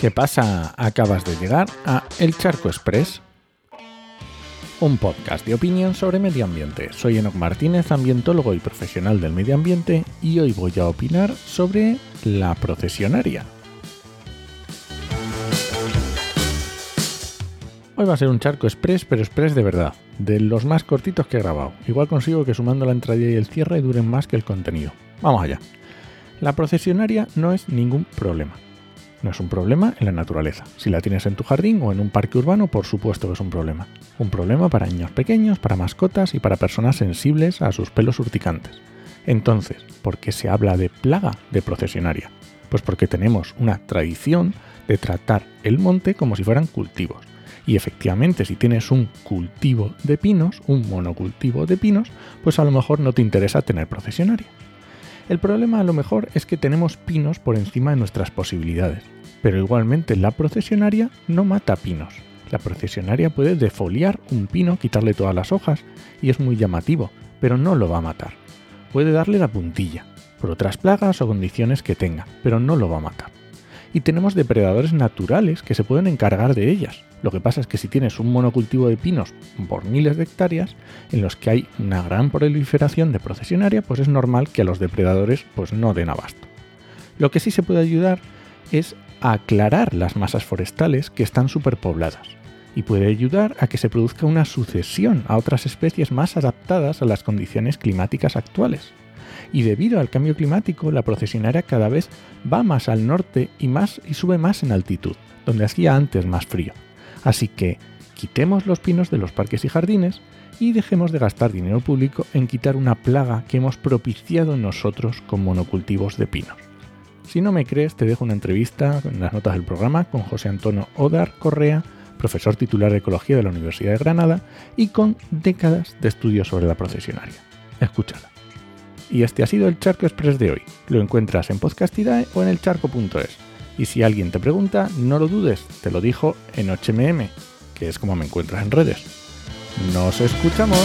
¿Qué pasa? Acabas de llegar a El Charco Express, un podcast de opinión sobre medio ambiente. Soy Enoc Martínez, ambientólogo y profesional del medio ambiente, y hoy voy a opinar sobre la procesionaria. Hoy va a ser un charco express, pero express de verdad, de los más cortitos que he grabado. Igual consigo que sumando la entrada y el cierre duren más que el contenido. Vamos allá. La procesionaria no es ningún problema. No es un problema en la naturaleza. Si la tienes en tu jardín o en un parque urbano, por supuesto que es un problema. Un problema para niños pequeños, para mascotas y para personas sensibles a sus pelos urticantes. Entonces, ¿por qué se habla de plaga de procesionaria? Pues porque tenemos una tradición de tratar el monte como si fueran cultivos. Y efectivamente, si tienes un cultivo de pinos, un monocultivo de pinos, pues a lo mejor no te interesa tener procesionaria. El problema a lo mejor es que tenemos pinos por encima de nuestras posibilidades, pero igualmente la procesionaria no mata pinos. La procesionaria puede defoliar un pino, quitarle todas las hojas, y es muy llamativo, pero no lo va a matar. Puede darle la puntilla, por otras plagas o condiciones que tenga, pero no lo va a matar. Y tenemos depredadores naturales que se pueden encargar de ellas, lo que pasa es que si tienes un monocultivo de pinos por miles de hectáreas, en los que hay una gran proliferación de procesionaria, pues es normal que a los depredadores pues no den abasto. Lo que sí se puede ayudar es a aclarar las masas forestales que están superpobladas y puede ayudar a que se produzca una sucesión a otras especies más adaptadas a las condiciones climáticas actuales. Y debido al cambio climático, la procesionaria cada vez va más al norte y más y sube más en altitud, donde hacía antes más frío. Así que quitemos los pinos de los parques y jardines y dejemos de gastar dinero público en quitar una plaga que hemos propiciado nosotros con monocultivos de pinos. Si no me crees, te dejo una entrevista en las notas del programa con José Antonio Odar Correa, profesor titular de Ecología de la Universidad de Granada y con décadas de estudios sobre la procesionaria. Escúchala. Y este ha sido el Charco Express de hoy. Lo encuentras en Podcastidae o en elcharco.es. Y si alguien te pregunta, no lo dudes, te lo dijo en HMM, que es como me encuentras en redes. Nos escuchamos.